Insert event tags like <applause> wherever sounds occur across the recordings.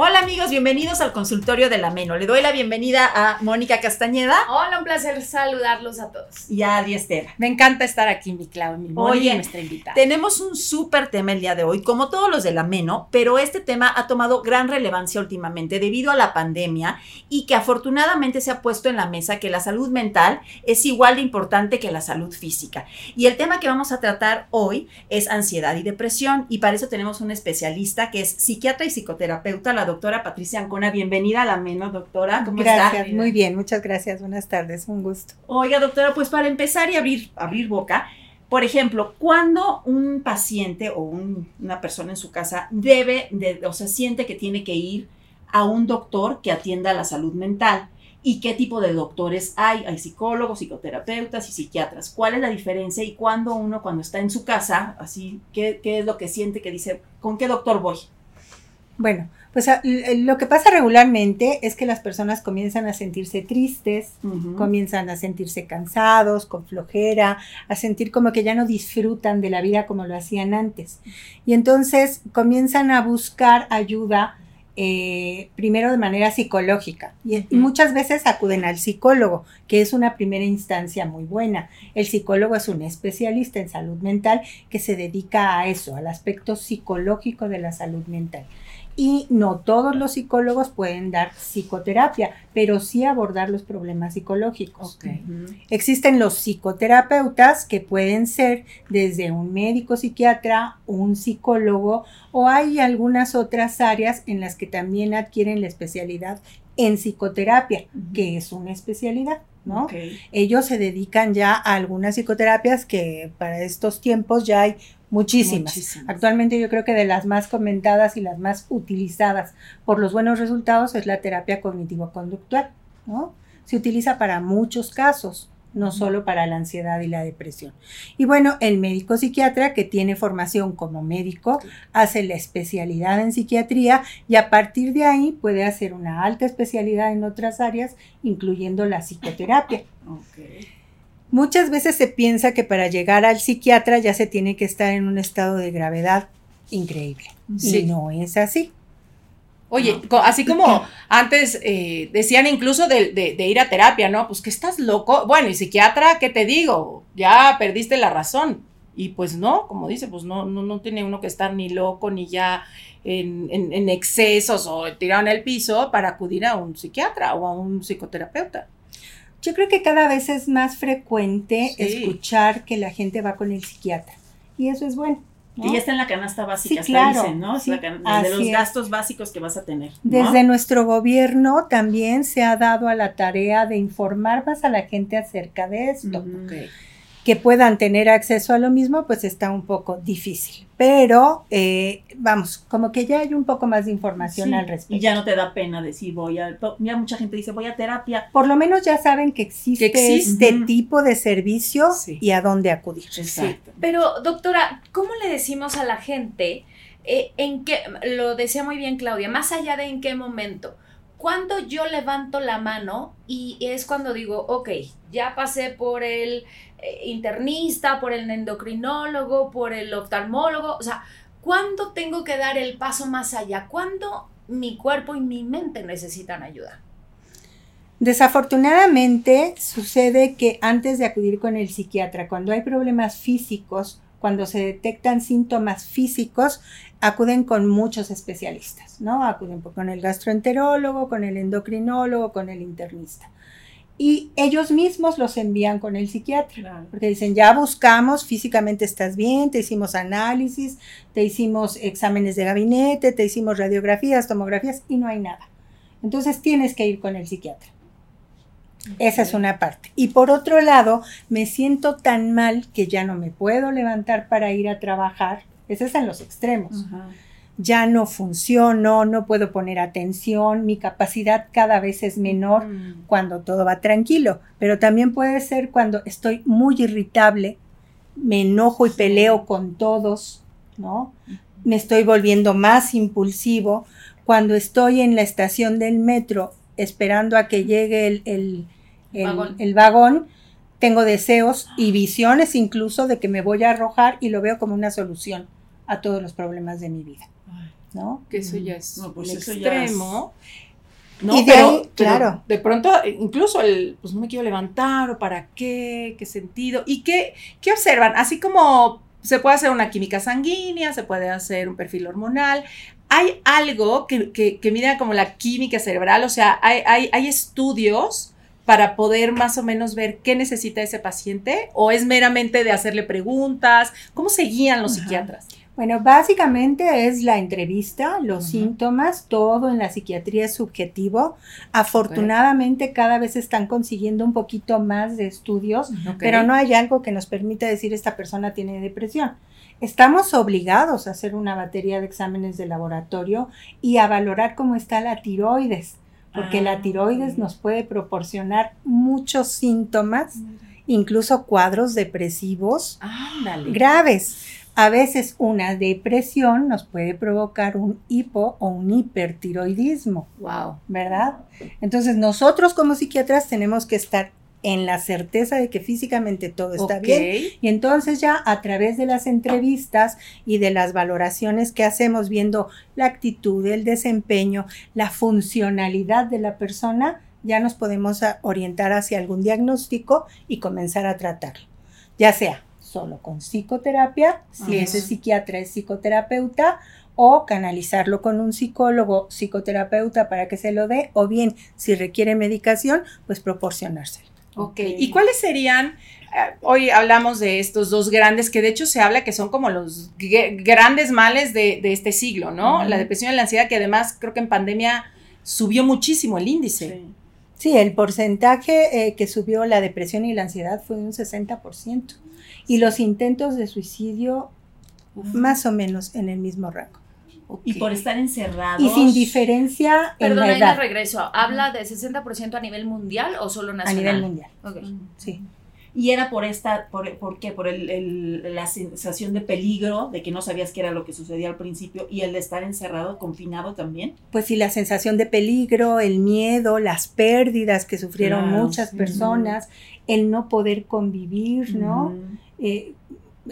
Hola amigos, bienvenidos al consultorio de la Meno. Le doy la bienvenida a Mónica Castañeda Hola, un placer saludarlos a todos. y a Adi Estera. Me encanta estar aquí, mi Clau, mi Oye, nuestra invitada. Tenemos un súper tema el día de hoy, como todos los de la Meno, pero este tema ha tomado gran relevancia últimamente debido a la pandemia y que afortunadamente se ha puesto en la mesa que la salud mental es igual de importante que la salud física. Y el tema que vamos a tratar hoy es ansiedad y depresión y para eso tenemos un especialista que es psiquiatra y psicoterapeuta, la doctora Patricia Ancona. Bienvenida a la Meno, doctora. ¿Cómo gracias, está? muy bien, muchas gracias. Buenas tardes, un gusto. Oiga, doctora, pues para empezar y abrir, abrir boca, por ejemplo, cuando un paciente o un- una persona en su casa debe, de, o sea, siente que tiene que ir a un doctor que atienda la salud mental. ¿Y qué tipo de doctores hay? Hay psicólogos, psicoterapeutas y psiquiatras. ¿Cuál es la diferencia? Y cuando uno, cuando está en su casa, así, ¿qué, qué es lo que siente que dice, ¿con qué doctor voy? Bueno, pues lo que pasa regularmente es que las personas comienzan a sentirse tristes, comienzan a sentirse cansados, con flojera, a sentir como que ya no disfrutan de la vida como lo hacían antes. Y entonces comienzan a buscar ayuda eh, primero de manera psicológica y, muchas veces acuden al psicólogo, que es una primera instancia muy buena. El psicólogo es un especialista en salud mental que se dedica a eso, al aspecto psicológico de la salud mental. Y no todos los psicólogos pueden dar psicoterapia, pero sí abordar los problemas psicológicos. Existen los psicoterapeutas que pueden ser desde un médico psiquiatra, un psicólogo o hay algunas otras áreas en las que también adquieren la especialidad en psicoterapia, que es una especialidad, ¿no? Ellos se dedican ya a algunas psicoterapias que para estos tiempos ya hay muchísimas. Muchísimas. Actualmente yo creo que de las más comentadas y las más utilizadas por los buenos resultados es la terapia cognitivo-conductual, ¿no? Se utiliza para muchos casos, no solo para la ansiedad y la depresión. Y bueno, el médico psiquiatra que tiene formación como médico hace la especialidad en psiquiatría y a partir de ahí puede hacer una alta especialidad en otras áreas, incluyendo la psicoterapia. Ok. Muchas veces se piensa que para llegar al psiquiatra ya se tiene que estar en un estado de gravedad increíble. Sí. Y no es así. Oye, así como <clears throat> antes eh, decían incluso de, de- de ir a terapia, ¿no? Pues que estás loco. Bueno, y psiquiatra, ¿qué te digo? Ya perdiste la razón. Y pues no, como dice, pues no, no, no tiene uno que estar ni loco ni ya en, en- en excesos o tirado en el piso para acudir a un psiquiatra o a un psicoterapeuta. Yo creo que cada vez es más frecuente Sí. escuchar que la gente va con el psiquiatra. Y eso es bueno. ¿no? Que ya está en la canasta básica, Sí, claro, dicen, ¿no? Sí, la can- de los es. gastos básicos que vas a tener. ¿no? Desde nuestro gobierno también se ha dado a la tarea de informar más a la gente acerca de esto. Ok. Que puedan tener acceso a lo mismo, pues está un poco difícil. Pero, eh, vamos, como que ya hay un poco más de información Sí, al respecto. Y ya no te da pena decir voy a. Ya mucha gente dice voy a terapia. Por lo menos ya saben que existe, Que existe. este tipo de servicio Sí. y a dónde acudir. Exacto. Pero, doctora, ¿cómo le decimos a la gente eh, en qué, lo decía muy bien Claudia, más allá de en qué momento? Cuando yo levanto la mano y es cuando digo, ok, ya pasé por el internista, por el endocrinólogo, por el oftalmólogo, o sea, ¿cuándo tengo que dar el paso más allá? ¿Cuándo mi cuerpo y mi mente necesitan ayuda? Desafortunadamente sucede que antes de acudir con el psiquiatra, cuando hay problemas físicos, cuando se detectan síntomas físicos, acuden con muchos especialistas, ¿no? Acuden con el gastroenterólogo, con el endocrinólogo, con el internista. Y ellos mismos los envían con el psiquiatra. Claro. Porque dicen, ya buscamos, físicamente estás bien, te hicimos análisis, te hicimos exámenes de gabinete, te hicimos radiografías, tomografías y no hay nada. Entonces tienes que ir con el psiquiatra. Esa es una parte. Y por otro lado, me siento tan mal que ya no me puedo levantar para ir a trabajar. Ese es en los extremos. Ya no funciono, no puedo poner atención, mi capacidad cada vez es menor Mm. cuando todo va tranquilo, pero también puede ser cuando estoy muy irritable, me enojo y peleo con todos, ¿no? Me estoy volviendo más impulsivo. Cuando estoy en la estación del metro esperando a que llegue el, el- el- Vagón. el vagón, tengo deseos y visiones incluso de que me voy a arrojar y lo veo como una solución a todos los problemas de mi vida, ¿no? Que eso ya es No, pues el eso ya extremo. No, Y de pero, ahí, pero claro. de pronto, eh, incluso el, pues no me quiero levantar, o para qué, qué sentido, y qué, qué observan, así como se puede hacer una química sanguínea, se puede hacer un perfil hormonal, hay algo que, que, que mida como la química cerebral, o sea, hay, hay, hay estudios para poder más o menos ver qué necesita ese paciente, o es meramente de hacerle preguntas, ¿cómo se guían los Ajá. psiquiatras? Bueno, básicamente es la entrevista, los síntomas, todo en la psiquiatría es subjetivo. Afortunadamente cada vez están consiguiendo un poquito más de estudios, pero no hay algo que nos permita decir esta persona tiene depresión. Estamos obligados a hacer una batería de exámenes de laboratorio y a valorar cómo está la tiroides, porque Ah, la tiroides ok. nos puede proporcionar muchos síntomas, incluso cuadros depresivos Ándale. graves. A veces una depresión nos puede provocar un hipo o un hipertiroidismo, Wow. ¿verdad? Entonces nosotros como psiquiatras tenemos que estar en la certeza de que físicamente todo está bien y entonces ya a través de las entrevistas y de las valoraciones que hacemos viendo la actitud, el desempeño, la funcionalidad de la persona, ya nos podemos orientar hacia algún diagnóstico y comenzar a tratarlo. Ya sea solo con psicoterapia, si Ajá. ese psiquiatra es psicoterapeuta, o canalizarlo con un psicólogo, psicoterapeuta para que se lo dé, o bien, si requiere medicación, pues proporcionárselo. Ok, ¿y cuáles serían? eh, hoy hablamos de estos dos grandes que de hecho se habla que son como los grandes males de, de este siglo, ¿no? La depresión y la ansiedad, que además creo que en pandemia subió muchísimo el índice. Sí. Sí, el porcentaje eh, que subió la depresión y la ansiedad fue de un 60%. Y los intentos de suicidio, más o menos en el mismo rango. Y por estar encerrados. Y sin diferencia en Perdón, la ahí me regreso. ¿Habla de 60% a nivel mundial o solo a nacional? nivel mundial. Sí. Y era por esta, por, ¿por qué? Por el, el- la sensación de peligro, de que no sabías qué era lo que sucedía al principio, y el de estar encerrado, confinado también. Pues sí, la sensación de peligro, el miedo, las pérdidas que sufrieron Claro, muchas sí. personas, el no poder convivir, ¿no? Eh,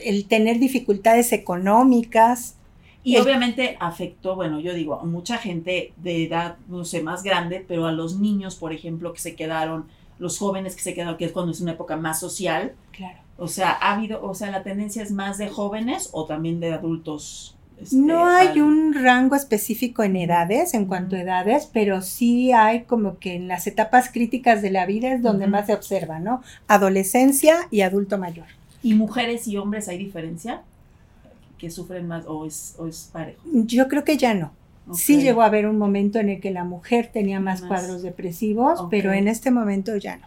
el tener dificultades económicas. Y El- obviamente afectó, bueno, yo digo, a mucha gente de edad, no sé, más grande, pero a los niños, por ejemplo, que se quedaron, los jóvenes que se quedaron, que es cuando es una época más social. Claro. O sea, ha habido, o sea, la tendencia es más de jóvenes o también de adultos. este, No hay al- un rango específico en edades, en cuanto a edades, pero sí hay como que en las etapas críticas de la vida es donde más se observa, ¿no? Adolescencia y adulto mayor. ¿Y mujeres y hombres hay diferencia? ¿Que sufren más o es, o es parejo? Yo creo que ya no. Sí llegó a haber un momento en el que la mujer tenía más Más. cuadros depresivos, pero en este momento ya no.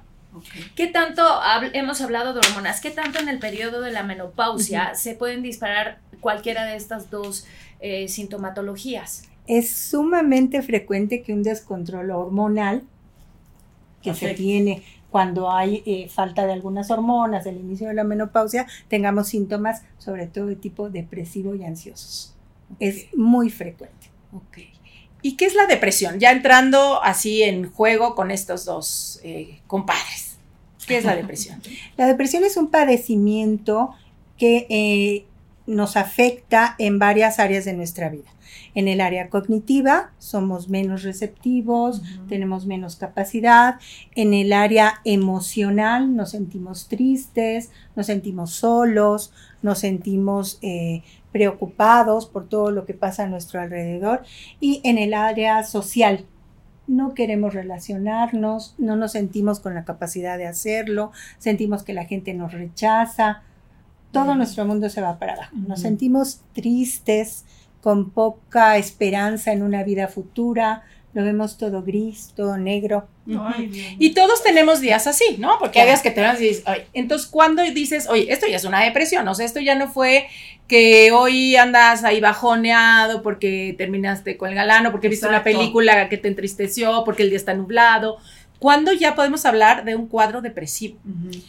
¿Qué tanto hab- hemos hablado de hormonas? ¿Qué tanto en el periodo de la menopausia se pueden disparar cualquiera de estas dos eh, sintomatologías? Es sumamente frecuente que un descontrol hormonal que se tiene cuando hay eh, falta de algunas hormonas, el inicio de la menopausia, tengamos síntomas sobre todo de tipo depresivo y ansiosos. Es muy frecuente. Ok. ¿Y qué es la depresión? Ya entrando así en juego con estos dos eh, compadres. ¿Qué es la depresión? <laughs> La depresión es un padecimiento que eh, nos afecta en varias áreas de nuestra vida. En el área cognitiva somos menos receptivos, tenemos menos capacidad. En el área emocional nos sentimos tristes, nos sentimos solos, nos sentimos eh, preocupados por todo lo que pasa a nuestro alrededor. Y en el área social no queremos relacionarnos, no nos sentimos con la capacidad de hacerlo, sentimos que la gente nos rechaza, todo nuestro mundo se va para abajo. Nos sentimos tristes, con poca esperanza en una vida futura, lo vemos todo gris, todo negro. Ay. Y todos tenemos días así, ¿no? Porque hay días que te vas y dices, "Ay". entonces, ¿cuándo dices, oye, esto ya es una depresión? O sea, esto ya no fue que hoy andas ahí bajoneado porque terminaste con el galano, porque viste una película que te entristeció, porque el día está nublado. ¿Cuándo ya podemos hablar de un cuadro depresivo? Ujú.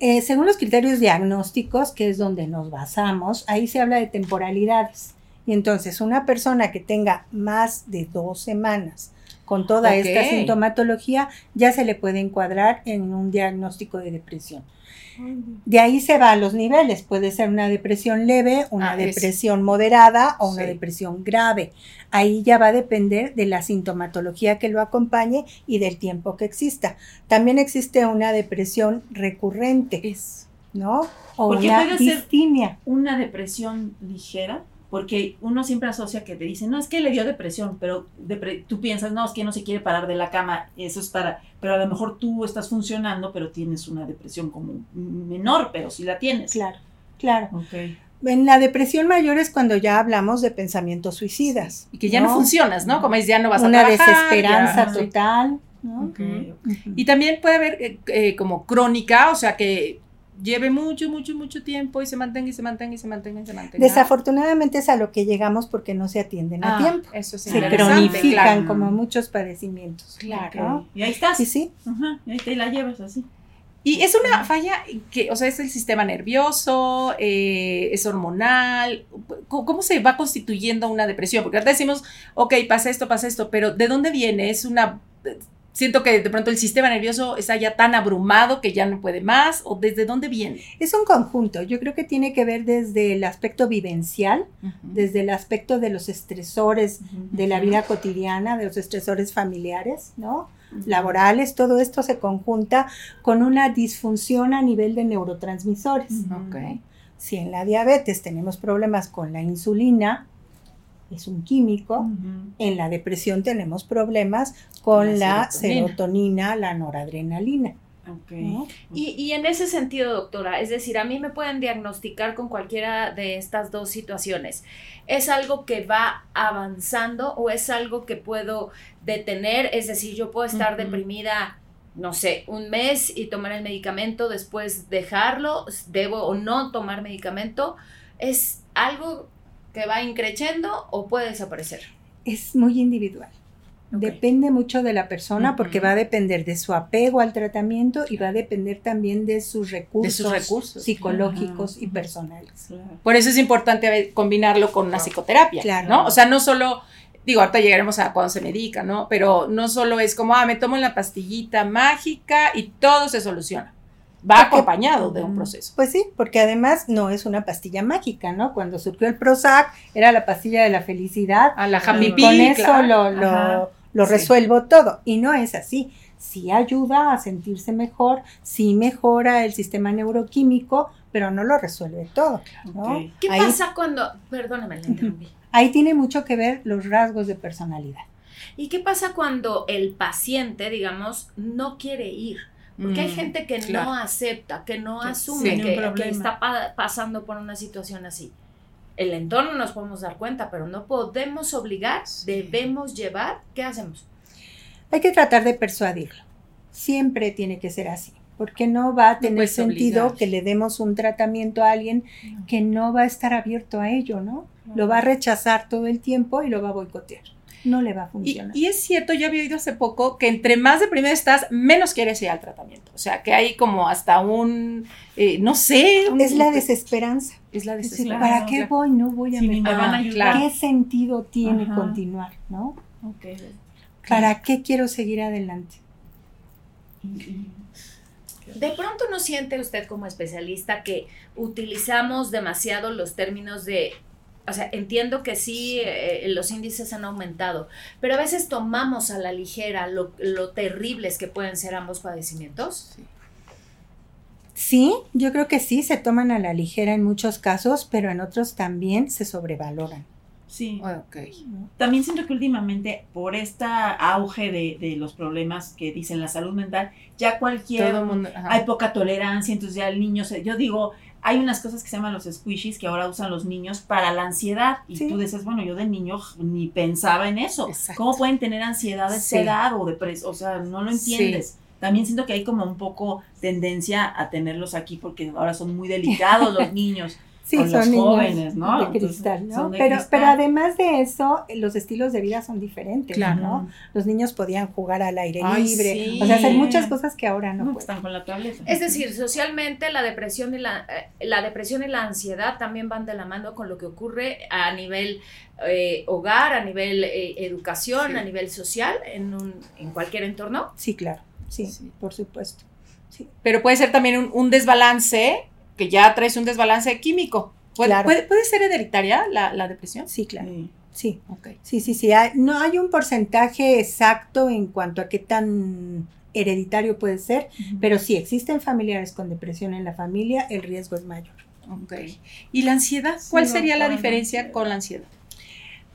Eh, según los criterios diagnósticos, que es donde nos basamos, ahí se habla de temporalidades. Y entonces, una persona que tenga más de dos semanas con toda esta sintomatología, ya se le puede encuadrar en un diagnóstico de depresión. De ahí se va a los niveles. Puede ser una depresión leve, una Ah, es- depresión moderada o una Sí. depresión grave. Ahí ya va a depender de la sintomatología que lo acompañe y del tiempo que exista. También existe una depresión recurrente, Es. ¿no? O Porque una puede ser-. Una depresión ligera, porque uno siempre asocia que te dicen, no, es que le dio depresión, pero depre- tú piensas, no, es que no se quiere parar de la cama, eso es para, pero a lo mejor tú estás funcionando, pero tienes una depresión como menor, pero sí la tienes. Claro, claro. Ok. En la depresión mayor es cuando ya hablamos de pensamientos suicidas. Y que ya no, funcionas, ¿no? Como es, ya no vas a Una desesperanza ya- total. ¿no? Y también puede haber eh, eh, como crónica, o sea, que lleve mucho, mucho, mucho tiempo y se mantenga y se mantenga y se mantenga y se mantenga. Desafortunadamente es a lo que llegamos porque no se atienden a Ah, tiempo. Eso es Se cronifican claro. como muchos padecimientos. Claro. ¿no? Y ahí estás. Sí, sí. Ajá, y ahí te la llevas así. Y es una falla que, o sea, es el sistema nervioso, eh, es hormonal. ¿Cómo, cómo se va constituyendo una depresión? Porque ahorita decimos, ok, pasa esto, pasa esto, pero ¿de dónde viene? Es una. Siento que de pronto el sistema nervioso está ya tan abrumado que ya no puede más, o desde dónde viene. Es un conjunto. Yo creo que tiene que ver desde el aspecto vivencial, desde el aspecto de los estresores de la vida cotidiana, de los estresores familiares, ¿no? Laborales, todo esto se conjunta con una disfunción a nivel de neurotransmisores. Ok. Si en la diabetes tenemos problemas con la insulina, es un químico, en la depresión tenemos problemas con La la serotonina. serotonina, la noradrenalina. Y, y en ese sentido, doctora, es decir, a mí me pueden diagnosticar con cualquiera de estas dos situaciones. ¿Es algo que va avanzando o es algo que puedo detener? Es decir, yo puedo estar deprimida, no sé, un mes y tomar el medicamento, después dejarlo, debo o no tomar medicamento. ¿Es algo que va increciendo o puede desaparecer? Es muy individual. Depende mucho de la persona porque va a depender de su apego al tratamiento y va a depender también de sus recursos, recursos. psicológicos y personales. Por eso es importante combinarlo con una psicoterapia, Claro. ¿no? O sea, no solo, digo, ahorita llegaremos a cuando se medica, ¿no? Pero no solo es como, ah, me tomo la pastillita mágica y todo se soluciona. Va Porque- acompañado de un proceso. Pues sí, porque además no es una pastilla mágica, ¿no? Cuando surgió el Prozac era la pastilla de la felicidad. A la y happy con eso claro. lo, lo, lo Sí. resuelvo todo. Y no es así. Sí ayuda a sentirse mejor, sí mejora el sistema neuroquímico, pero no lo resuelve todo. ¿no? ¿Qué Ahí- pasa cuando... Perdóname, la interrumpí. Ahí tiene mucho que ver los rasgos de personalidad. ¿Y qué pasa cuando el paciente, digamos, no quiere ir? Porque hay Mm, gente que claro. no acepta, que no Que asume sí. que, que está pa- pasando por una situación así. El entorno nos podemos dar cuenta, pero no podemos obligar, debemos llevar. ¿Qué hacemos? Hay que tratar de persuadirlo. Siempre tiene que ser así. Porque no va a tener sentido obligar. que le demos un tratamiento a alguien que no va a estar abierto a ello, ¿no? Lo va a rechazar todo el tiempo y lo va a boicotear. No le va a funcionar. y es cierto, yo había oído hace poco que entre más deprimido estás, menos quieres ir al tratamiento. O sea, que hay como hasta un, eh, no sé. un- es la desesperanza. Es la Es decir, desesperación. ¿Para qué voy? No voy a me mejorar. van a ayudar. ¿Qué sentido tiene Ajá. continuar, no? ¿Para qué quiero seguir adelante? De pronto no siente usted como especialista que utilizamos demasiado los términos de, o sea, entiendo que sí, eh, los índices han aumentado, pero a veces tomamos a la ligera lo, lo terribles que pueden ser ambos padecimientos. Sí, yo creo que sí, se toman a la ligera en muchos casos, pero en otros también se sobrevaloran. Sí. Ok. También siento que últimamente, por este auge de, de los problemas que dicen la salud mental, ya cualquier. Todo mundo. hay poca tolerancia, entonces ya el niño se. Yo digo, hay unas cosas que se llaman los squishies que ahora usan los niños para la ansiedad. Y Sí. tú dices, bueno, yo de niño ni pensaba en eso. Exacto. ¿Cómo pueden tener ansiedad Sí. edad o depresión? O sea, no lo entiendes. También siento que hay como un poco tendencia a tenerlos aquí porque ahora son muy delicados los <laughs> niños. Sí, Con son los niños jóvenes, ¿no? de Entonces, cristal, ¿no? son de pero, cristal. pero además de eso, los estilos de vida son diferentes, Claro. ¿no? Los niños podían jugar al aire Ay, libre, sí. o sea, hacer muchas cosas que ahora no No, pueden. están con la tableta. Es decir, socialmente la depresión y la, eh, la depresión y la ansiedad también van de la mano con lo que ocurre a nivel eh, hogar, a nivel eh, educación, Sí. a nivel social, en, un, en cualquier entorno. Sí, claro, sí, Sí. por supuesto. Sí. Pero puede ser también un, un desbalance, que ya traes un desbalance químico. ¿Puede, Claro. puede, puede ser hereditaria la, la depresión? Sí, claro. Sí. Sí, Ok. sí, sí, sí. Hay- no hay un porcentaje exacto en cuanto a qué tan hereditario puede ser, pero si existen familiares con depresión en la familia, el riesgo es mayor. Ok. ¿Y la ansiedad? ¿Cuál Sí, sería la diferencia no. con la ansiedad?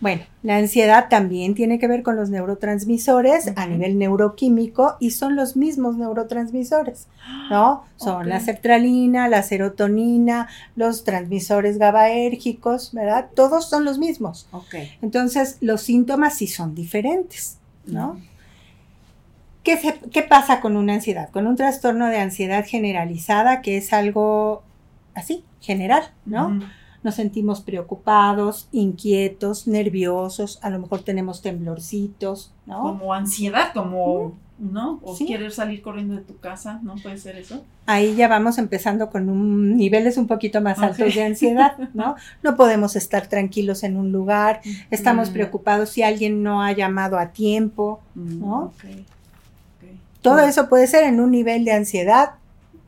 Bueno, la ansiedad también tiene que ver con los neurotransmisores a nivel neuroquímico y son los mismos neurotransmisores, ¿no? Son la sertralina, la serotonina, los transmisores GABAérgicos, ¿verdad? Todos son los mismos. Ok. Entonces, los síntomas sí son diferentes, ¿no? ¿Qué, se- ¿Qué pasa con una ansiedad? Con un trastorno de ansiedad generalizada, que es algo así, general, ¿no? Nos sentimos preocupados, inquietos, nerviosos, a lo mejor tenemos temblorcitos, ¿no? Como ansiedad, como, ¿no? O Sí. querer salir corriendo de tu casa, ¿no puede ser eso? Ahí ya vamos empezando con un, niveles un poquito más Ok. altos de ansiedad, ¿no? <laughs> No podemos estar tranquilos en un lugar, estamos Mm. preocupados si alguien no ha llamado a tiempo, ¿No? Ok. Ok. todo eso puede ser en un nivel de ansiedad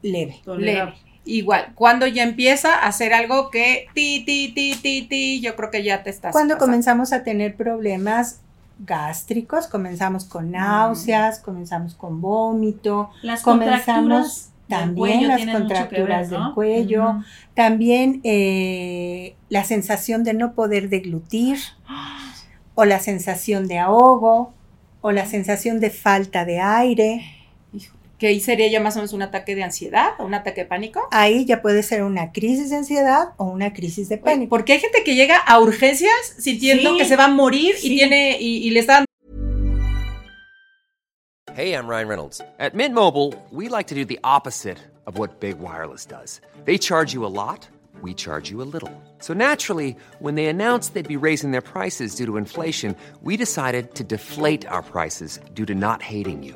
leve. Tolerable. Leve. Igual, cuando ya empieza a hacer algo que ti, ti, ti, ti, ti, yo creo que ya te estás. Cuando pasando. comenzamos a tener problemas gástricos, comenzamos con náuseas, comenzamos con vómito, Las Comenzamos contracturas del también cuello las contracturas ver, ¿no? del cuello. También eh, la sensación de no poder deglutir, <gasps> o la sensación de ahogo, o la sensación de falta de aire. Que ahí sería ya más o menos un ataque de ansiedad o un ataque de pánico. Ahí ya puede ser una crisis de ansiedad o una crisis de pánico. Porque hay gente que llega a urgencias sintiendo Sí. que se va a morir y Sí. tiene y, y le está Hey, I'm Ryan Reynolds. At Mint Mobile, we like to do the opposite of what Big Wireless does. They charge you a lot, we charge you a little. So naturally, when they announced they'd be raising their prices due to inflation, we decided to deflate our prices due to not hating you.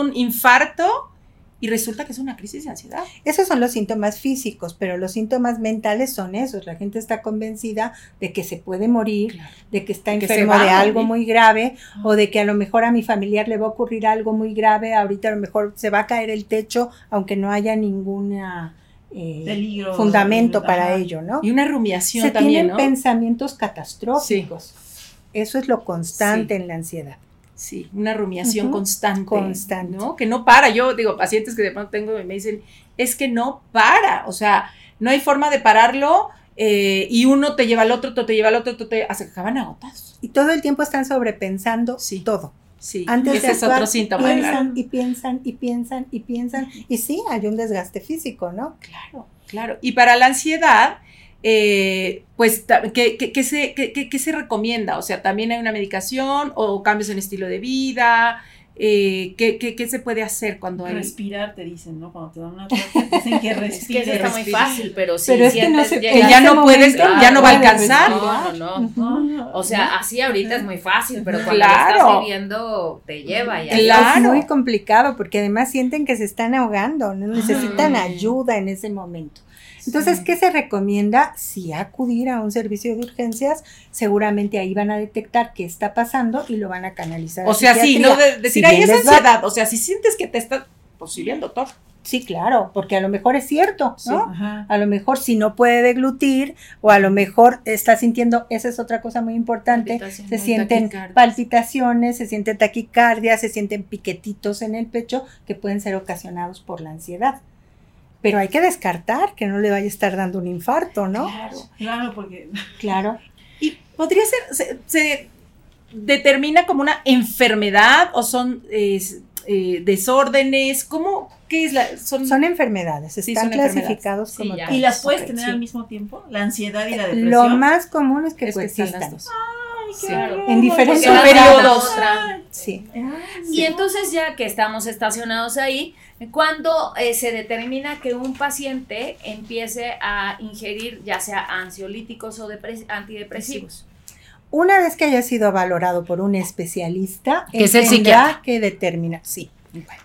un infarto y resulta que es una crisis de ansiedad. Esos son los síntomas físicos, pero los síntomas mentales son esos. La gente está convencida de que se puede morir, de que está enfermo de algo morir. muy grave o de que a lo mejor a mi familiar le va a ocurrir algo muy grave. Ahorita a lo mejor se va a caer el techo, aunque no haya ninguna eh, Peligro. fundamento para ello, ¿no? Y una rumiación Se también, tienen ¿no? pensamientos catastróficos. Eso es lo constante Sí. en la ansiedad. Sí, una rumiación constante. Constante. ¿no? Que no para. Yo digo, pacientes que de pronto tengo y me dicen, es que no para. O sea, no hay forma de pararlo eh, y uno te lleva al otro, otro te lleva al otro, otro te... hasta que acaban agotados. Y todo el tiempo están sobrepensando Sí. todo. Sí, Antes ese de es actuar, otro síntoma. piensan y piensan y piensan y piensan. Y sí, hay un desgaste físico, ¿no? Claro, claro. Y para la ansiedad, eh, pues, ¿qué, qué- qué se, qué- qué- qué se recomienda? O sea, ¿también hay una medicación o cambios en estilo de vida? Eh, ¿qué, qué, qué se puede hacer cuando hay...? Respirar, te dicen, ¿no? Cuando te dan una te dicen que <laughs> Es que respires. eso está muy fácil, pero si Pero es que no sientes se- Que ya no puedes, momento ya no va a puedes alcanzar. No, no, no. O sea, así ahorita es muy fácil, pero cuando Claro. lo estás viviendo te lleva y ahí- Claro. Es muy complicado porque además sienten que se están ahogando, ¿no? necesitan Ay. ayuda en ese momento. Entonces, ¿qué se recomienda? Si acudir a un servicio de urgencias, seguramente ahí van a detectar qué está pasando y lo van a canalizar. a O sea, sí, no de- decir, Si ahí es va- ansiedad. O sea, si sientes que te está posiblemente, doctor. Sí, claro, porque a lo mejor es cierto, ¿no? A lo mejor si no puede deglutir o a lo mejor está sintiendo, esa es otra cosa muy importante, se sienten palpitaciones, se sienten taquicardia, se sienten piquetitos en el pecho que pueden ser ocasionados por la ansiedad. Pero hay que descartar que no le vaya a estar dando un infarto, ¿no? Claro. Claro, porque Claro. Y podría ser, se, se determina como una enfermedad o son eh, eh, desórdenes, ¿cómo? ¿Qué es la? Son, Son enfermedades, Sí, están son enfermedades. clasificados Sí, como. ¿Y las puedes tener sí. al mismo tiempo? ¿La ansiedad y la depresión? Lo más común es que Es que están coexistan. las dos. Sí. En diferentes periodos. Sí. Y entonces ya que estamos estacionados ahí, cuando eh, se determina que un paciente empiece a ingerir ya sea ansiolíticos o depres- antidepresivos. Una vez que haya sido valorado por un especialista, Que es el psiquiatra. que determinar, sí.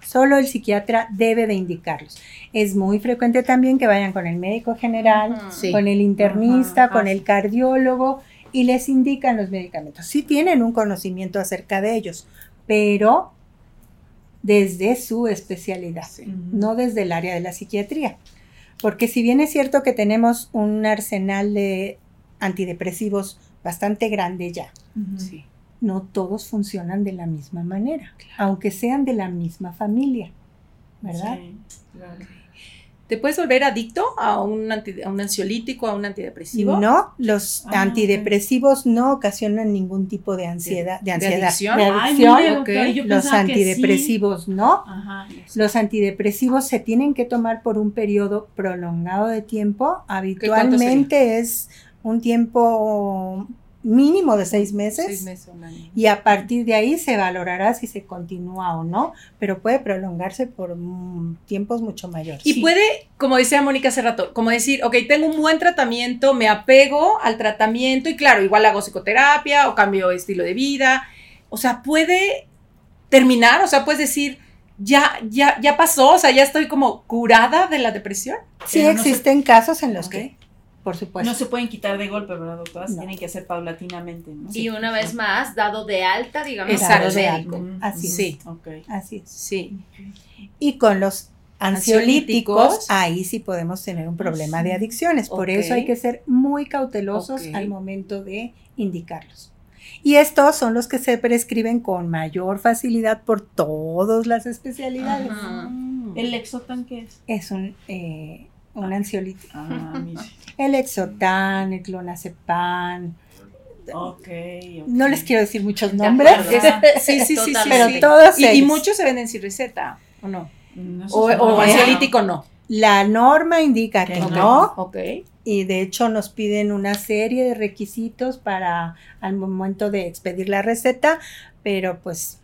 Solo el psiquiatra debe de indicarlos. Es muy frecuente también que vayan con el médico general. Sí. con el internista, con el cardiólogo y les indican los medicamentos. Sí tienen un conocimiento acerca de ellos, pero desde su especialidad, no desde el área de la psiquiatría. Porque si bien es cierto que tenemos un arsenal de antidepresivos bastante grande ya. Sí. no todos funcionan de la misma manera, aunque sean de la misma familia, ¿verdad? Sí, claro. ¿Te puedes volver adicto a un, anti- a un ansiolítico, a un antidepresivo? No, los Ah, antidepresivos no ocasionan ningún tipo de ansiedad, de, de ansiedad, adicción. de Ay, adicción. yo los pensaba que sí. antidepresivos no. Ajá. Los antidepresivos se tienen que tomar por un periodo prolongado de tiempo. Habitualmente es un tiempo mínimo de seis meses. Seis meses, un año. Y a partir de ahí se valorará si se continúa o no, pero puede prolongarse por mm, tiempos mucho mayores. Y Sí. puede, como decía Mónica hace rato, como decir, ok, tengo un buen tratamiento, me apego al tratamiento y claro, igual hago psicoterapia o cambio estilo de vida. O sea, puede terminar, o sea, puedes decir, ya, ya, ya pasó, o sea, ya estoy como curada de la depresión. sí pero no se- existen casos en los Ok. Por supuesto, No se pueden quitar de golpe, ¿verdad, doctora? No. tienen que hacer paulatinamente, ¿no? Y una vez más, dado de alta, digamos, Exacto. de médico. alta. Así es. Sí. Ok. así es. Sí. Y con los ansiolíticos, Ansiolíticos. ahí sí podemos tener un problema de adicciones. Por eso hay que ser muy cautelosos al momento de indicarlos. Y estos son los que se prescriben con mayor facilidad por todas las especialidades. Ajá. ¿El Lexotan qué es? Es un, eh, un ansiolítico. Ah. <laughs> El Exotan, el Clonazepam. Ok, ok. No les quiero decir muchos nombres, sí, sí, sí, sí, pero sí. todos Y, muchos se venden sin receta, ¿o no? O, ansiolítico no. La norma indica que Que no, no. Ok. y de hecho nos piden una serie de requisitos para al momento de expedir la receta, pero pues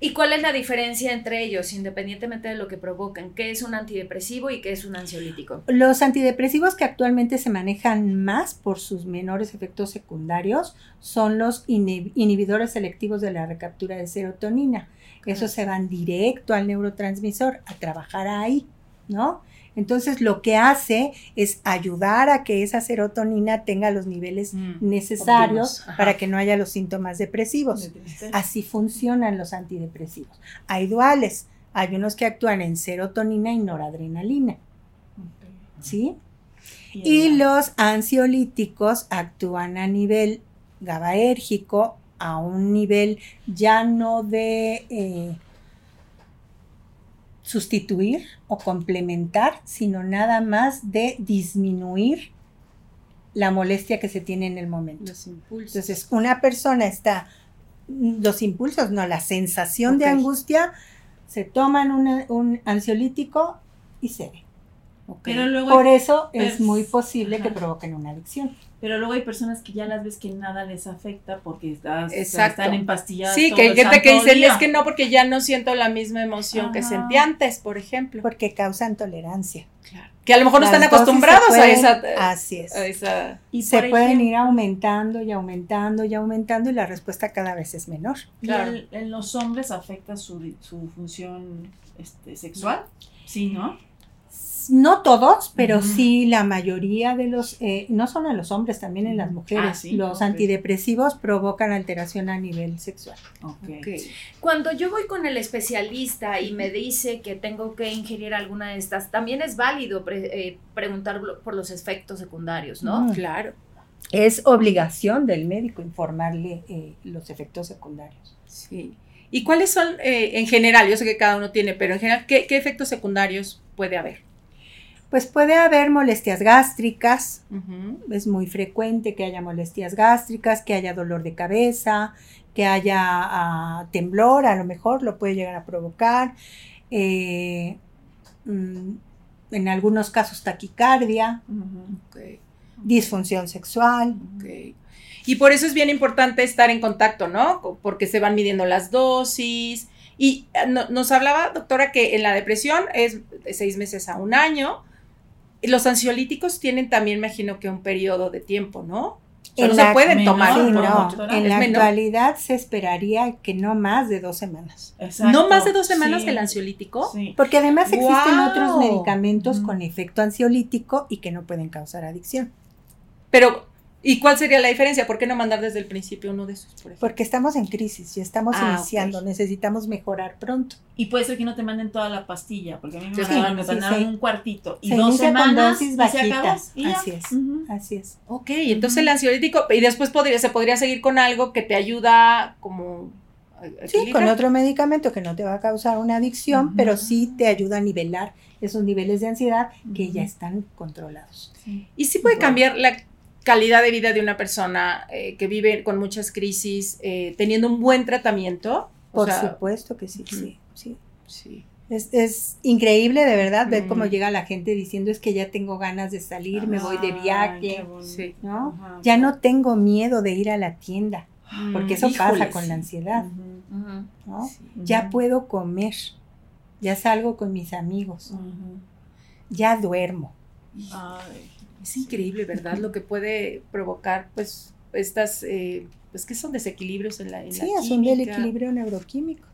¿Y cuál es la diferencia entre ellos, independientemente de lo que provocan? ¿Qué es un antidepresivo y qué es un ansiolítico? los antidepresivos que actualmente se manejan más por sus menores efectos secundarios son los inhib- inhibidores selectivos de la recaptura de serotonina. Esos se van directo al neurotransmisor a trabajar ahí, ¿no? Entonces lo que hace es ayudar a que esa serotonina tenga los niveles Mm, necesarios para que no haya los síntomas depresivos. Así funcionan los antidepresivos. Hay duales, hay unos que actúan en serotonina y noradrenalina, ¿sí? Y los ansiolíticos actúan a nivel GABAérgico, a un nivel ya no de eh, sustituir o complementar, sino nada más de disminuir la molestia que se tiene en el momento. Los impulsos. Entonces, una persona está, los impulsos, no, la sensación de angustia, se toman una- un ansiolítico y se ve. Pero luego, Por eso es muy posible que provoquen una adicción. Pero luego hay personas que ya las ves que nada les afecta porque estás- Exacto. están empastilladas. Sí, todo que hay gente que dicen, es que no, porque ya no siento la misma emoción que sentí antes, por ejemplo. Porque causan tolerancia. Claro. Que a lo mejor no están acostumbrados a esa... Así es. a esa- Y se pueden ejemplo, ir aumentando y aumentando y aumentando y la respuesta cada vez es menor. ¿y el- en los hombres afecta su, su función este, sexual? Sí, ¿no? No todos, pero sí la mayoría de los, eh, no solo en los hombres, también en las mujeres, Ah, sí, los antidepresivos provocan alteración a nivel sexual. Cuando yo voy con el especialista y me dice que tengo que ingerir alguna de estas, también es válido pre- eh, preguntar por los efectos secundarios, ¿no? Mm. Claro. Es obligación del médico informarle eh, los efectos secundarios. Sí. ¿Y cuáles son, eh, en general, yo sé que cada uno tiene, pero en general, ¿qué, qué efectos secundarios puede haber? Pues puede haber molestias gástricas, es muy frecuente que haya molestias gástricas, que haya dolor de cabeza, que haya ah, temblor, a lo mejor lo puede llegar a provocar. eh, mm, en algunos casos taquicardia, disfunción sexual. Y por eso es bien importante estar en contacto, ¿no? Porque se van midiendo las dosis. Y eh, no- nos hablaba, doctora, que en la depresión es de seis meses a un año. Los ansiolíticos tienen también, imagino que un periodo de tiempo, ¿no? O sea, En no se pueden menor, tomar. Sí, en Es la menor. actualidad se esperaría que no más de dos semanas. Exacto. ¿No más de dos semanas Sí, el ansiolítico? Sí. Porque además existen otros medicamentos Ujú. con efecto ansiolítico y que no pueden causar adicción. Pero, ¿y cuál sería la diferencia? ¿Por qué no mandar desde el principio uno de esos, por? Porque estamos en crisis y estamos Ah, iniciando, necesitamos mejorar pronto. Y puede ser que no te manden toda la pastilla, porque a mí me Sí, mandaron, me sí, mandaron sí. un cuartito y Se dos con semanas dosis y se y ya. Así es. Ujú. Así es. Ok, entonces el ansiolítico, y después podría, se podría seguir con algo que te ayuda como... Sí, con otro medicamento que no te va a causar una adicción, pero sí te ayuda a nivelar esos niveles de ansiedad que ya están controlados. Y sí puede cambiar la calidad de vida de una persona eh, que vive con muchas crisis, eh, teniendo un buen tratamiento. O Por sea, supuesto que sí, sí, sí. Sí. Es, es increíble de verdad ver Mm. cómo llega la gente diciendo es que ya tengo ganas de salir, me voy de viaje. Sí. ¿no? Ajá. Ya no tengo miedo de ir a la tienda, porque eso pasa con la ansiedad. ¿no? Sí. Ya puedo comer, ya salgo con mis amigos, ya duermo. Ay. Es increíble, ¿verdad? Lo que puede provocar, pues, estas, eh, pues, que son desequilibrios en la, en la Sí, es un del equilibrio neuroquímico.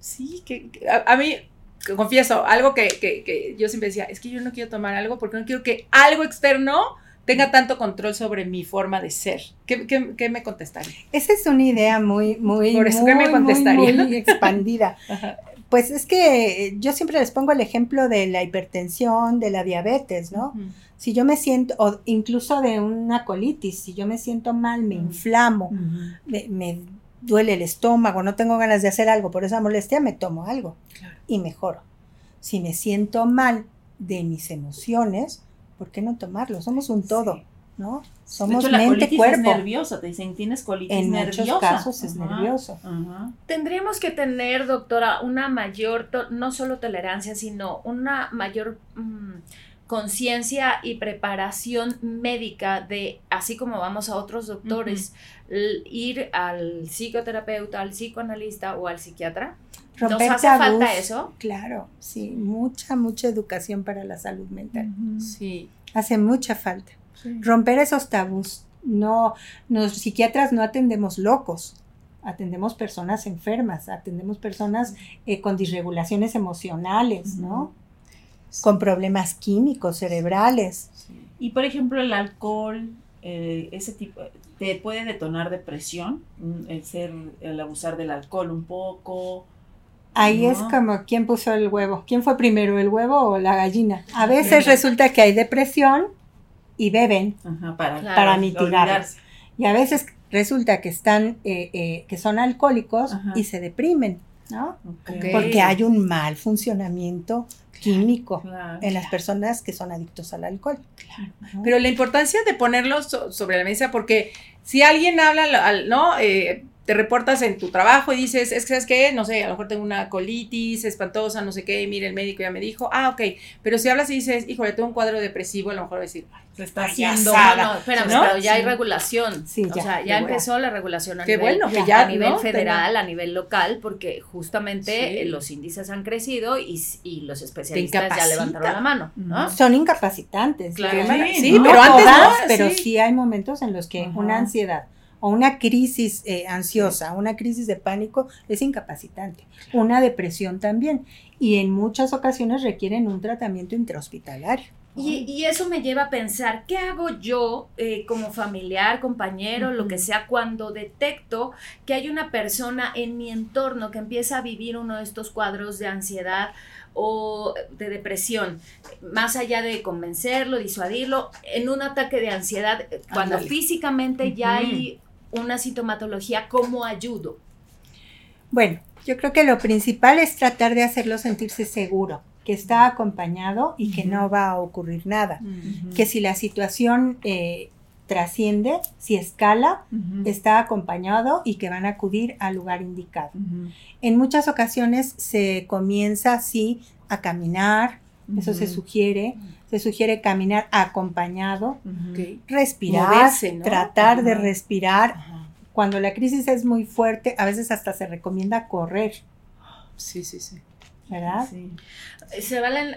Sí, que, que a, a mí, que confieso, algo que, que- que yo siempre decía, es que yo no quiero tomar algo porque no quiero que algo externo tenga tanto control sobre mi forma de ser. ¿Qué, qué- qué me contestaría? Esa es una idea muy, muy, Por eso, muy, ¿qué me muy, contestaría? muy expandida. <laughs> Pues es que yo siempre les pongo el ejemplo de la hipertensión, de la diabetes, ¿no? Si yo me siento, o incluso de una colitis, si yo me siento mal, me inflamo, me, me duele el estómago, no tengo ganas de hacer algo por esa molestia, me tomo algo Claro. y mejoro. Si me siento mal de mis emociones, ¿por qué no tomarlo? Somos un todo, ¿no? De Somos hecho, la mente, colitis cuerpo. es nerviosa, te dicen, tienes colitis En nerviosa. muchos casos es nervioso. Tendríamos que tener, doctora, una mayor, no solo tolerancia, sino una mayor mm, conciencia y preparación médica de, así como vamos a otros doctores, ir al psicoterapeuta, al psicoanalista o al psiquiatra. ¿Nos hace tabús. falta eso? Claro, sí, mucha, mucha educación para la salud mental. Sí. Hace mucha falta. Sí. Romper esos tabús. No, los psiquiatras no atendemos locos, atendemos personas enfermas, atendemos personas eh, con disregulaciones emocionales, ¿no? Con problemas químicos, cerebrales. Y por ejemplo, el alcohol, eh, ese tipo, te puede detonar depresión, mm, el ser, el abusar del alcohol un poco. Ahí es como quién puso el huevo, quién fue primero, el huevo o la gallina. A veces resulta que hay depresión y beben Ajá, para, Claro. para mitigar. Y a veces resulta que están, eh, eh, que son alcohólicos Ajá. y se deprimen, ¿no? Porque hay un mal funcionamiento químico Claro. en las personas que son adictos al alcohol. ¿no? Pero la importancia de ponerlo so- sobre la mesa, porque si alguien habla, al- al- ¿no? Eh, te reportas en tu trabajo y dices, es que, ¿sabes qué? No sé, a lo mejor tengo una colitis espantosa, no sé qué, y mire, el médico ya me dijo, ah, ok. Pero si hablas y dices, híjole, tengo un cuadro depresivo, a lo mejor va a decir, ay, Se está haciendo. No, no, espérame, ¿No? pero ya hay regulación. Sí, o ya, sea, ya empezó la regulación a Qué nivel, bueno que ya, a nivel ¿no? federal, a nivel local, porque justamente Sí. eh, los índices han crecido y, y los especialistas ya levantaron la mano, ¿no? Son incapacitantes. Claro. Sí, sí, ¿no? pero antes todas, pero sí. sí hay momentos en los que Ajá. una ansiedad o una crisis eh, ansiosa, una crisis de pánico es incapacitante. Una depresión también. Y en muchas ocasiones requieren un tratamiento intrahospitalario. Y, y eso me lleva a pensar, ¿qué hago yo eh, como familiar, compañero, lo que sea, cuando detecto que hay una persona en mi entorno que empieza a vivir uno de estos cuadros de ansiedad o de depresión? Más allá de convencerlo, disuadirlo, en un ataque de ansiedad, eh, cuando físicamente ya hay una sintomatología, ¿cómo ayudo? Bueno, yo creo que lo principal es tratar de hacerlo sentirse seguro, que está acompañado y que no va a ocurrir nada. Que si la situación eh, trasciende, si escala, está acompañado y que van a acudir al lugar indicado. En muchas ocasiones se comienza así a caminar, eso se sugiere, se sugiere caminar acompañado, respirar, Moverse, ¿no? tratar de respirar. Cuando la crisis es muy fuerte, a veces hasta se recomienda correr, Sí, sí, sí. ¿verdad? Sí. Se valen,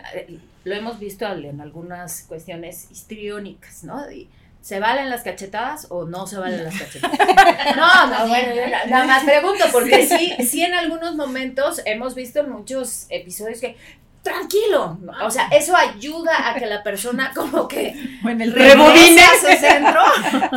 lo hemos visto en algunas cuestiones histriónicas, ¿no? Y, ¿Se valen las cachetadas o no se valen las cachetadas? <laughs> No, no, bueno, yo na- nada más pregunto, porque sí, sí en algunos momentos hemos visto en muchos episodios que, tranquilo, o sea, eso ayuda a que la persona como que Bueno, el rebobine a su centro,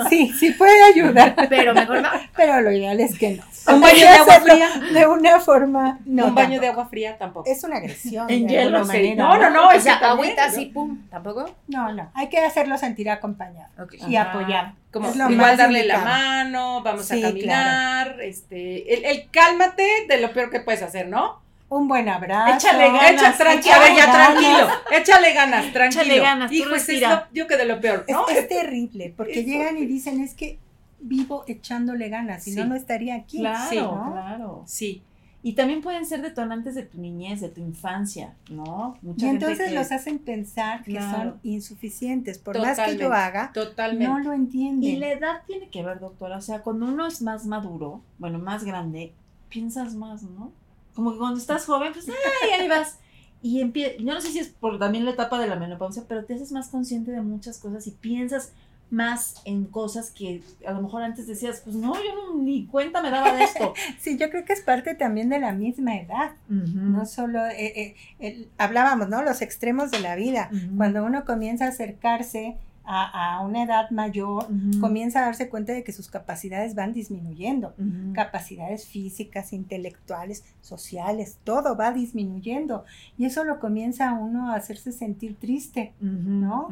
<laughs> Sí, sí puede ayudar, pero mejor no. pero lo ideal es que no. Un baño Hay de agua fría. De una forma, no un baño de agua fría tampoco. Es una agresión. <laughs> En hielo, sí. No, no, no, O es sea, agüita así, pum, ¿tampoco? No, no, hay que hacerlo sentir acompañado Ok. y Ajá. apoyado. Como Es lo igual darle la mano, vamos Sí, a caminar, este, el, el cálmate de lo peor que puedes hacer, ¿no? Un buen abrazo. Échale ganas. Echa, échale ya ganas. tranquilo, échale ganas, tranquilo. Échale ganas, Hijo, es lo- yo que de lo peor, ¿no? es terrible, porque Es llegan y dicen, es que vivo echándole ganas, si no, Sí. no estaría aquí. Claro, Sí, ¿no? claro. Sí, Y también pueden ser detonantes de tu niñez, de tu infancia, ¿no? Mucha Y gente entonces que- los hacen pensar que Claro. son insuficientes. Por más que yo Totalmente. haga, totalmente. no lo entienden. Y la edad tiene que ver, doctora. O sea, cuando uno es más maduro, bueno, más grande, piensas más, ¿no? Como que cuando estás joven, pues, ¡ay, ahí vas! Y empie yo no sé si es por también la etapa de la menopausia, pero te haces más consciente de muchas cosas y piensas más en cosas que a lo mejor antes decías, pues no, yo no, ni cuenta me daba de esto. <laughs> Sí, yo creo que es parte también de la misma edad. No solo, eh, eh, el- hablábamos, ¿no? Los extremos de la vida. Ujú. Cuando uno comienza a acercarse a, a una edad mayor, comienza a darse cuenta de que sus capacidades van disminuyendo. Capacidades físicas, intelectuales, sociales, todo va disminuyendo. Y eso lo comienza a uno a hacerse sentir triste. ¿no?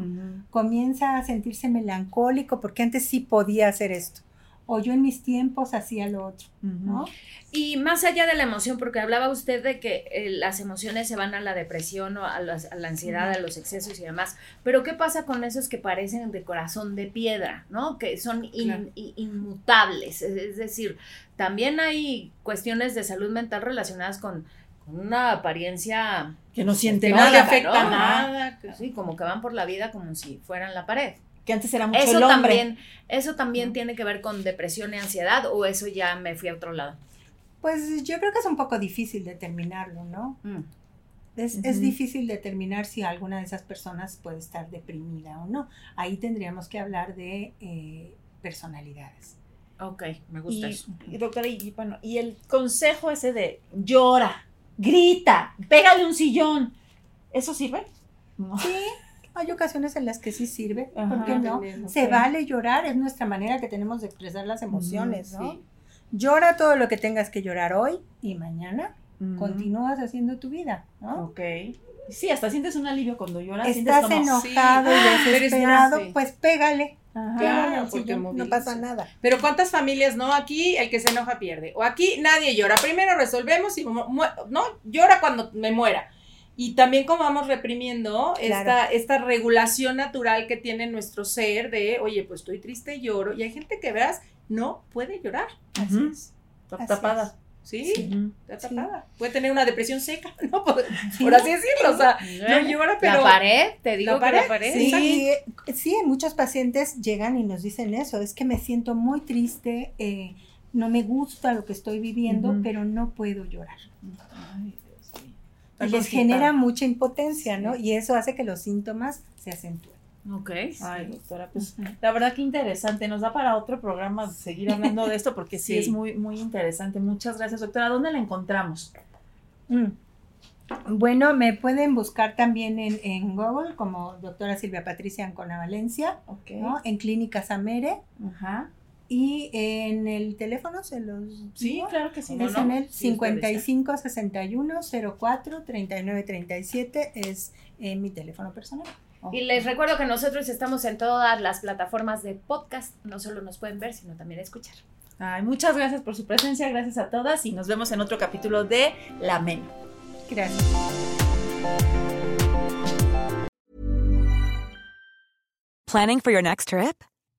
Comienza a sentirse melancólico, porque antes sí podía hacer esto. O yo en mis tiempos hacía lo otro, ¿no? Y más allá de la emoción, porque hablaba usted de que eh, las emociones se van a la depresión o a, las- a la ansiedad, a los excesos y demás, pero ¿qué pasa con esos que parecen de corazón de piedra, ¿no? Que son in- Claro. i- inmutables, es, es decir, también hay cuestiones de salud mental relacionadas con, con una apariencia Que no siente Que no nada. le afecta ¿no? nada. que- Sí, como que van por la vida como si fueran la pared. Que antes era mucho Eso el hombre. también, eso también tiene que ver con depresión y ansiedad, o eso ya me fui a otro lado. Pues yo creo que es un poco difícil determinarlo, ¿no? Es, es Ujú. difícil determinar si alguna de esas personas puede estar deprimida o no. Ahí tendríamos que hablar de eh, personalidades. Ok, me gusta Y, eso. y, doctora, y, bueno, y el consejo ese de llora, grita, pégale un sillón, ¿eso sirve? No. Sí, <laughs> hay ocasiones en las que sí sirve, ¿por Ajá, qué no? ok. Se vale llorar, es nuestra manera que tenemos de expresar las emociones, Ujú, ¿no? sí. Llora todo lo que tengas que llorar hoy y mañana Ujú. continúas haciendo tu vida, ¿no? Ok. Sí, hasta sientes un alivio cuando lloras. Estás como- enojado Sí. y Ah, desesperado, pues pégale. Ajá. Claro, porque no moviliza. pasa nada. Pero ¿cuántas familias no? Aquí el que se enoja pierde. O aquí nadie llora. Primero resolvemos y no llora cuando me muera. Y también como vamos reprimiendo esta, Claro. esta regulación natural que tiene nuestro ser de, oye, pues estoy triste, lloro. Y hay gente que veas, no puede llorar. Así es. Está Así tapada. ¿Sí? Está Sí. tapada. Puede tener una depresión seca, <laughs> ¿no? Por, Sí. por así decirlo. O sea, no llora, pero... La pared, te digo La que la pared, pared. Sí, sí, muchos pacientes llegan y nos dicen eso, es que me siento muy triste, eh, no me gusta lo que estoy viviendo, pero no puedo llorar. Ay, Y les genera mucha impotencia, ¿no? Y eso hace que los síntomas se acentúen. Ok. Ay, doctora, pues la verdad que interesante. Nos da para otro programa seguir hablando de esto porque sí, Sí. es muy, muy interesante. Muchas gracias, doctora. ¿Dónde la encontramos? Mm. Bueno, me pueden buscar también en, en Google como doctora Silvia Patricia Ancona Valencia, Ok. ¿no? en Clínicas Amere Ajá. Y en el teléfono se los Sí, digo. claro que sí. ¿Cómo Es no? en el Sí, es puede ser. 55 61 04 39 37 es eh, mi teléfono personal. Y les recuerdo que nosotros estamos en todas las plataformas de podcast. No solo nos pueden ver, sino también escuchar. Ay, muchas gracias por su presencia, gracias a todas y nos vemos en otro capítulo de La Men. Gracias. Planning for your next trip?